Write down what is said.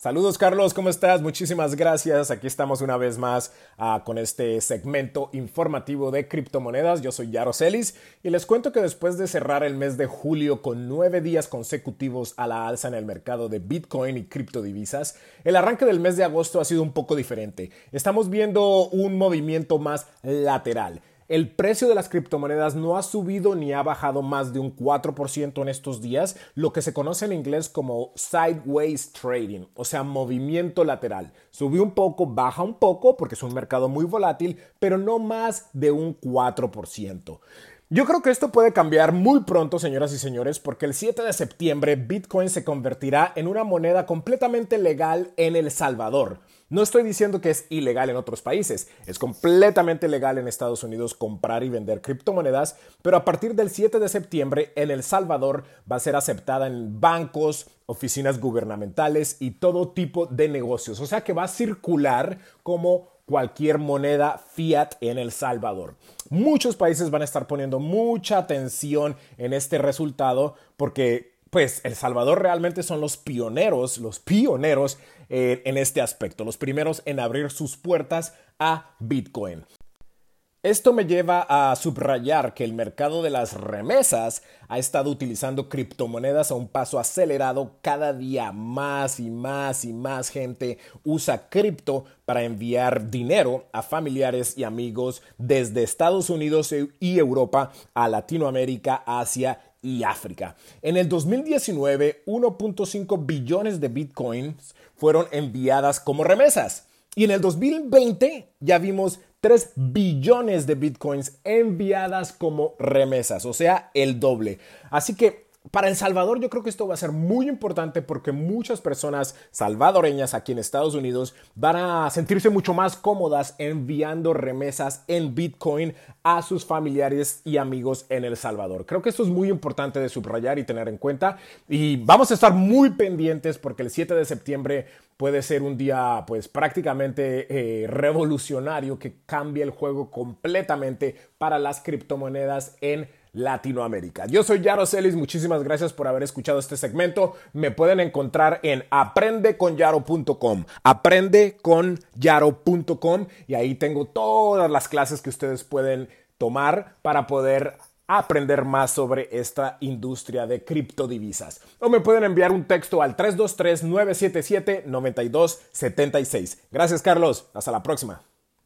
Saludos Carlos, ¿cómo estás? Muchísimas gracias. Aquí estamos una vez más uh, con este segmento informativo de criptomonedas. Yo soy Yaro Celis y les cuento que después de cerrar el mes de julio con nueve días consecutivos a la alza en el mercado de Bitcoin y criptodivisas, el arranque del mes de agosto ha sido un poco diferente. Estamos viendo un movimiento más lateral. El precio de las criptomonedas no ha subido ni ha bajado más de un 4% en estos días, lo que se conoce en inglés como sideways trading, o sea, movimiento lateral. Subió un poco, baja un poco, porque es un mercado muy volátil, pero no más de un 4%. Yo creo que esto puede cambiar muy pronto, señoras y señores, porque el 7 de septiembre Bitcoin se convertirá en una moneda completamente legal en El Salvador. No estoy diciendo que es ilegal en otros países, es completamente legal en Estados Unidos comprar y vender criptomonedas, pero a partir del 7 de septiembre en El Salvador va a ser aceptada en bancos, oficinas gubernamentales y todo tipo de negocios, o sea que va a circular como cualquier moneda fiat en El Salvador. Muchos países van a estar poniendo mucha atención en este resultado porque pues El Salvador realmente son los pioneros, los pioneros eh, en este aspecto, los primeros en abrir sus puertas a Bitcoin. Esto me lleva a subrayar que el mercado de las remesas ha estado utilizando criptomonedas a un paso acelerado. Cada día más y más y más gente usa cripto para enviar dinero a familiares y amigos desde Estados Unidos y Europa a Latinoamérica, Asia y África. En el 2019, 1.5 billones de bitcoins fueron enviadas como remesas. Y en el 2020 ya vimos 3 billones de bitcoins enviadas como remesas, o sea, el doble. Así que para El Salvador yo creo que esto va a ser muy importante porque muchas personas salvadoreñas aquí en Estados Unidos van a sentirse mucho más cómodas enviando remesas en Bitcoin a sus familiares y amigos en El Salvador. Creo que esto es muy importante de subrayar y tener en cuenta y vamos a estar muy pendientes porque el 7 de septiembre puede ser un día pues prácticamente eh, revolucionario que cambie el juego completamente para las criptomonedas en Latinoamérica. Yo soy Yaro Celis, muchísimas gracias por haber escuchado este segmento. Me pueden encontrar en aprendeconyaro.com, aprendeconyaro.com y ahí tengo todas las clases que ustedes pueden tomar para poder aprender más sobre esta industria de criptodivisas. O me pueden enviar un texto al 323-977-9276. Gracias Carlos, hasta la próxima.